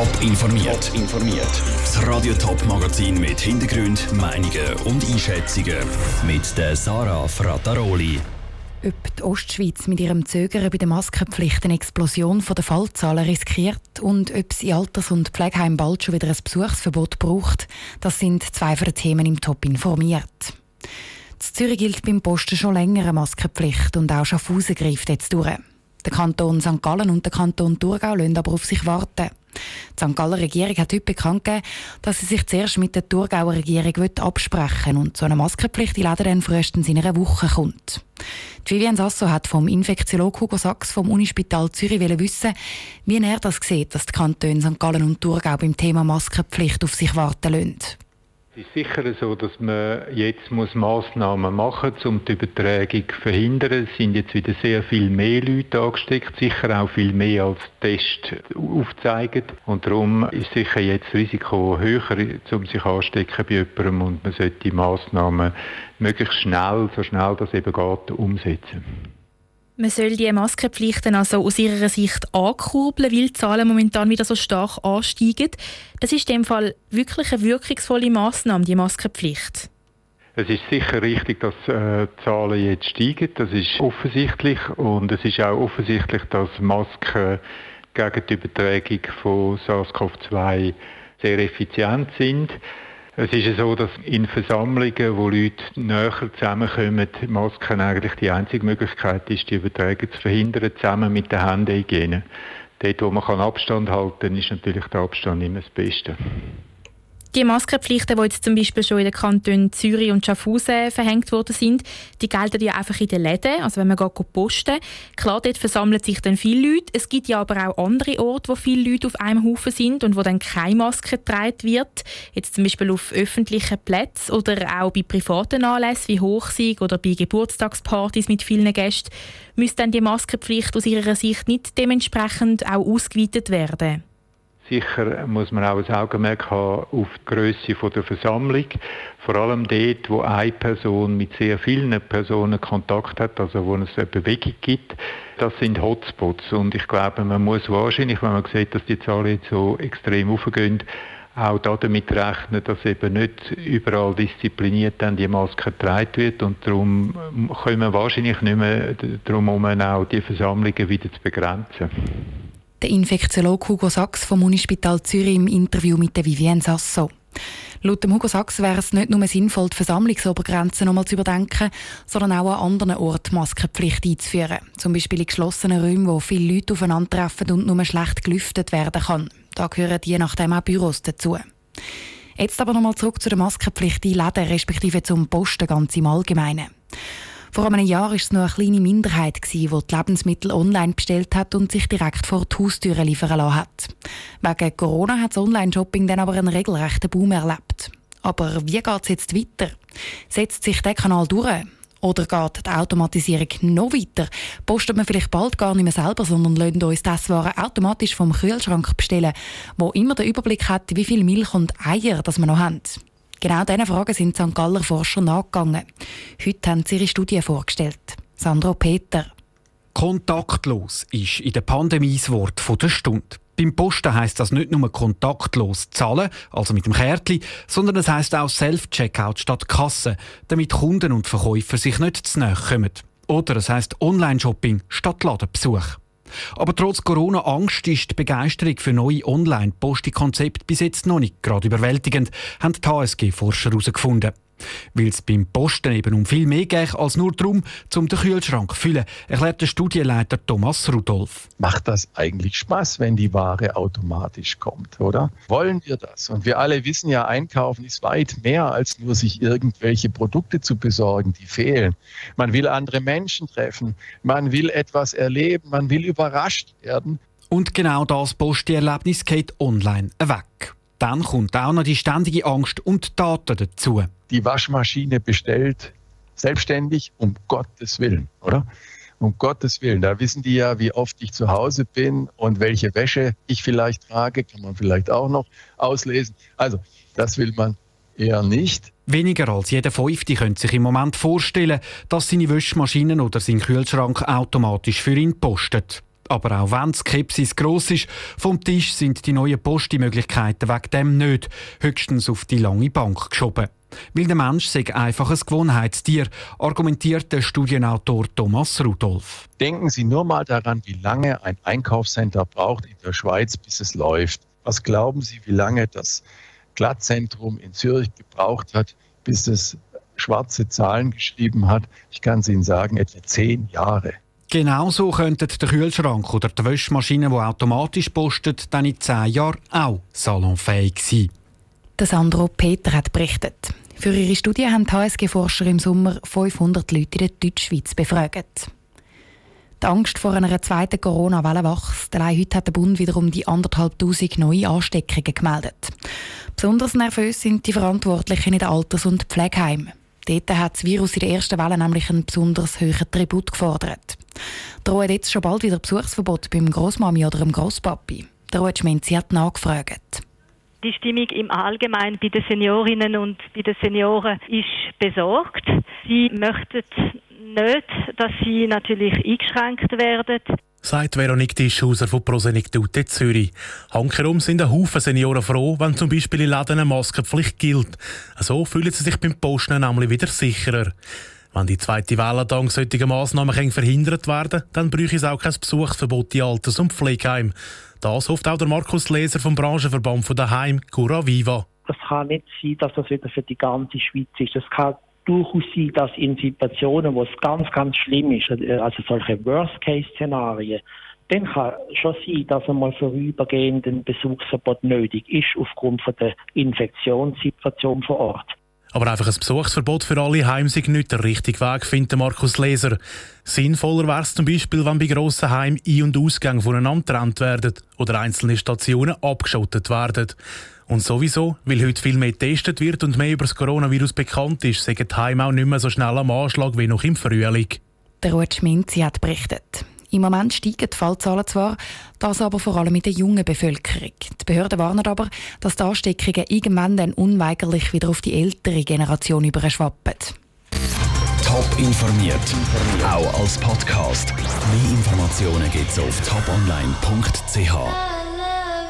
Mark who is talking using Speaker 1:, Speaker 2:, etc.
Speaker 1: Top informiert. informiert. Das Radio Top Magazin mit Hintergrund, Meinungen und Einschätzungen mit der Sarah Frataroli.
Speaker 2: Ob die Ostschweiz mit ihrem Zögern bei der Maskenpflicht eine Explosion der Fallzahlen riskiert und ob sie Alters- und Pflegeheim bald schon wieder ein Besuchsverbot braucht, das sind zwei von den Themen im Top informiert. In Zürich gilt beim Posten schon länger eine Maskenpflicht und auch Schaffhausen greift jetzt durch. Der Kanton St. Gallen und der Kanton Thurgau lassen aber auf sich warten. Die St. Galler Regierung hat heute bekannt gegeben, dass sie sich zuerst mit der Thurgauer Regierung absprechen will und so eine Maskenpflicht in Läden dann frühestens in einer Woche kommt. Die Vivian Sasso hat vom Infektiologen Hugo Sachs vom Unispital Zürich wissen, wie er das sieht, dass die Kantone St. Gallen und Thurgau beim Thema Maskenpflicht auf sich warten lassen.
Speaker 3: Es ist sicher so, dass man jetzt muss Massnahmen machen muss, um die Übertragung zu verhindern. Es sind jetzt wieder sehr viel mehr Leute angesteckt, sicher auch viel mehr als Test aufzeigen. Und darum ist sicher jetzt das Risiko höher, um sich anstecken bei jemandem und man sollte die Massnahmen möglichst schnell, so schnell das eben geht, umsetzen.
Speaker 4: Man soll die Maskenpflichten also aus Ihrer Sicht ankurbeln, weil die Zahlen momentan wieder so stark ansteigen. Das ist in dem Fall wirklich eine wirkungsvolle Maßnahme, die Maskenpflicht.
Speaker 3: Es ist sicher richtig, dass äh, die Zahlen jetzt steigen. Das ist offensichtlich. Und es ist auch offensichtlich, dass Masken gegen die Übertragung von SARS-CoV-2 sehr effizient sind. Es ist so, dass in Versammlungen, wo Leute näher zusammenkommen, Masken eigentlich die einzige Möglichkeit ist, die Übertragung zu verhindern, zusammen mit der Händehygiene. Dort, wo man Abstand halten kann, ist natürlich der Abstand immer das Beste.
Speaker 4: Die Maskenpflichten, die jetzt zum Beispiel schon in den Kantonen Zürich und Schaffhausen verhängt worden sind, die gelten ja einfach in den Läden, also wenn man geht posten. Klar, dort versammeln sich dann viele Leute. Es gibt ja aber auch andere Orte, wo viele Leute auf einem Haufen sind und wo dann keine Maske getragen wird. Jetzt zum Beispiel auf öffentlichen Plätzen oder auch bei privaten Anlässen wie Hochsieg oder bei Geburtstagspartys mit vielen Gästen. Müsste dann die Maskenpflicht aus Ihrer Sicht nicht dementsprechend auch ausgeweitet werden?
Speaker 3: Sicher muss man auch ein Augenmerk haben auf die Größe der Versammlung. Vor allem dort, wo eine Person mit sehr vielen Personen Kontakt hat, also wo es eine Bewegung gibt. Das sind Hotspots. Und ich glaube, man muss wahrscheinlich, wenn man sieht, dass die Zahlen jetzt so extrem aufgehen, auch damit rechnen, dass eben nicht überall diszipliniert dann die Maske getragen wird und darum können wir wahrscheinlich nicht mehr darum herum, auch die Versammlungen wieder zu begrenzen.
Speaker 2: Der Infektiologe Hugo Sachs vom Unispital Zürich im Interview mit der Vivienne Sasso. Laut dem Hugo Sachs wäre es nicht nur sinnvoll, die Versammlungsobergrenzen nochmal zu überdenken, sondern auch an anderen Orten Maskenpflicht einzuführen. Zum Beispiel in geschlossenen Räumen, wo viele Leute aufeinandertreffen und nur schlecht gelüftet werden kann. Da gehören je nachdem auch Büros dazu. Jetzt aber nochmal zurück zu der Maskenpflicht in Läden, respektive zum Posten ganz im Allgemeinen. Vor einem Jahr war es nur eine kleine Minderheit, die die Lebensmittel online bestellt hat und sich direkt vor die Haustüre liefern lassen hat. Wegen Corona hat das Online-Shopping dann aber einen regelrechten Boom erlebt. Aber wie geht es jetzt weiter? Setzt sich der Kanal durch? Oder geht die Automatisierung noch weiter? Postet man vielleicht bald gar nicht mehr selber, sondern lässt uns das Waren automatisch vom Kühlschrank bestellen, wo immer den Überblick hat, wie viel Milch und Eier das wir noch haben? Genau diesen Fragen sind St. Galler Forscher nachgegangen. Heute haben sie ihre Studie vorgestellt. Sandro Peter.
Speaker 5: Kontaktlos ist in der Pandemie das Wort der Stunde. Beim Posten heisst das nicht nur kontaktlos zahlen, also mit dem Kärtchen, sondern es heisst auch Self-Checkout statt Kasse, damit Kunden und Verkäufer sich nicht zu nahe kommen. Oder es heisst Online-Shopping statt Ladenbesuch. Aber trotz Corona-Angst ist die Begeisterung für neue Online-Posti-Konzepte bis jetzt noch nicht gerade überwältigend, haben die HSG-Forscher herausgefunden. Weil es beim Posten eben um viel mehr geht als nur darum, um den Kühlschrank zu füllen, erklärt der Studienleiter Thomas Rudolph.
Speaker 6: Macht das eigentlich Spaß, wenn die Ware automatisch kommt, oder? Wollen wir das? Und wir alle wissen ja, Einkaufen ist weit mehr als nur sich irgendwelche Produkte zu besorgen, die fehlen. Man will andere Menschen treffen, man will etwas erleben, man will überrascht werden.
Speaker 5: Und genau das Postierlebnis geht online weg. Dann kommt auch noch die ständige Angst und Daten dazu.
Speaker 6: Die Waschmaschine bestellt selbstständig, um Gottes Willen, oder? Um Gottes Willen. Da wissen die ja, wie oft ich zu Hause bin und welche Wäsche ich vielleicht trage, kann man vielleicht auch noch auslesen. Also, das will man eher nicht.
Speaker 5: Weniger als jeder Fünfte könnte sich im Moment vorstellen, dass seine Wäschmaschinen oder sein Kühlschrank automatisch für ihn postet. Aber auch wenn die Skepsis gross ist, vom Tisch sind die neuen Posti-Möglichkeiten wegen dem nicht, höchstens auf die lange Bank geschoben. Weil der Mensch sei einfach ein Gewohnheitstier, argumentiert der Studienautor Thomas Rudolph.
Speaker 6: Denken Sie nur mal daran, wie lange ein Einkaufscenter braucht in der Schweiz, bis es läuft. Was glauben Sie, wie lange das Glattzentrum in Zürich gebraucht hat, bis es schwarze Zahlen geschrieben hat? Ich kann es Ihnen sagen, etwa zehn Jahre.
Speaker 5: Genauso könnten der Kühlschrank oder die Waschmaschine, die automatisch postet, dann in zehn Jahren auch salonfähig sein.
Speaker 2: Der Sandro Peter hat berichtet. Für ihre Studie haben die HSG-Forscher im Sommer 500 Leute in der Deutschschweiz befragt. Die Angst vor einer zweiten Corona-Welle wächst. Allein heute hat der Bund wiederum die anderthalbtausend neue Ansteckungen gemeldet. Besonders nervös sind die Verantwortlichen in den Alters- und Pflegeheimen. Dort hat das Virus in der ersten Welle nämlich einen besonders hohen Tribut gefordert. Drohen jetzt schon bald wieder Besuchsverbot beim Großmami oder dem Großpapi? Der Ruud Schmenzi hat nachgefragt.
Speaker 7: Die Stimmung im Allgemeinen bei den Seniorinnen und bei den Senioren ist besorgt. Sie möchten nicht, dass sie natürlich eingeschränkt werden.
Speaker 8: Sagt Veronique Tischhauser von Prosenektute Zürich. Hankerum sind ein Haufen Senioren froh, wenn zum Beispiel in Läden eine Maskenpflicht gilt. So fühlen sie sich beim Posten nämlich wieder sicherer. Wenn die zweite Welle dank solcher Massnahmen verhindert werden dann bräuchte es auch kein Besuchsverbot in Alters- und Pflegeheimen. Das hofft auch der Markus Leser vom Branchenverband von daheim Cura Viva.
Speaker 9: Das kann nicht sein, dass das wieder für die ganze Schweiz ist. Das kann durchaus sein, dass in Situationen, wo es ganz, ganz schlimm ist, also solche Worst-Case-Szenarien, dann kann schon sein, dass einmal vorübergehend ein Besuchsverbot nötig ist aufgrund von der Infektionssituation vor Ort.
Speaker 8: Aber einfach ein Besuchsverbot für alle Heim sei nicht der richtige Weg, findet Markus Leser. Sinnvoller wäre es zum Beispiel, wenn bei grossen Heimen Ein- und Ausgänge voneinander getrennt werden oder einzelne Stationen abgeschottet werden. Und sowieso, weil heute viel mehr getestet wird und mehr über das Coronavirus bekannt ist, sagen die Heime auch nicht mehr so schnell am Anschlag wie noch im Frühling.
Speaker 2: Der Ruud Schminzi hat berichtet. Im Moment steigen die Fallzahlen zwar, das aber vor allem mit der jungen Bevölkerung. Die Behörden warnen aber, dass die Ansteckungen irgendwann dann unweigerlich wieder auf die ältere Generation überschwappen.
Speaker 1: Top informiert, auch als Podcast. Mehr Informationen gibt es auf toponline.ch.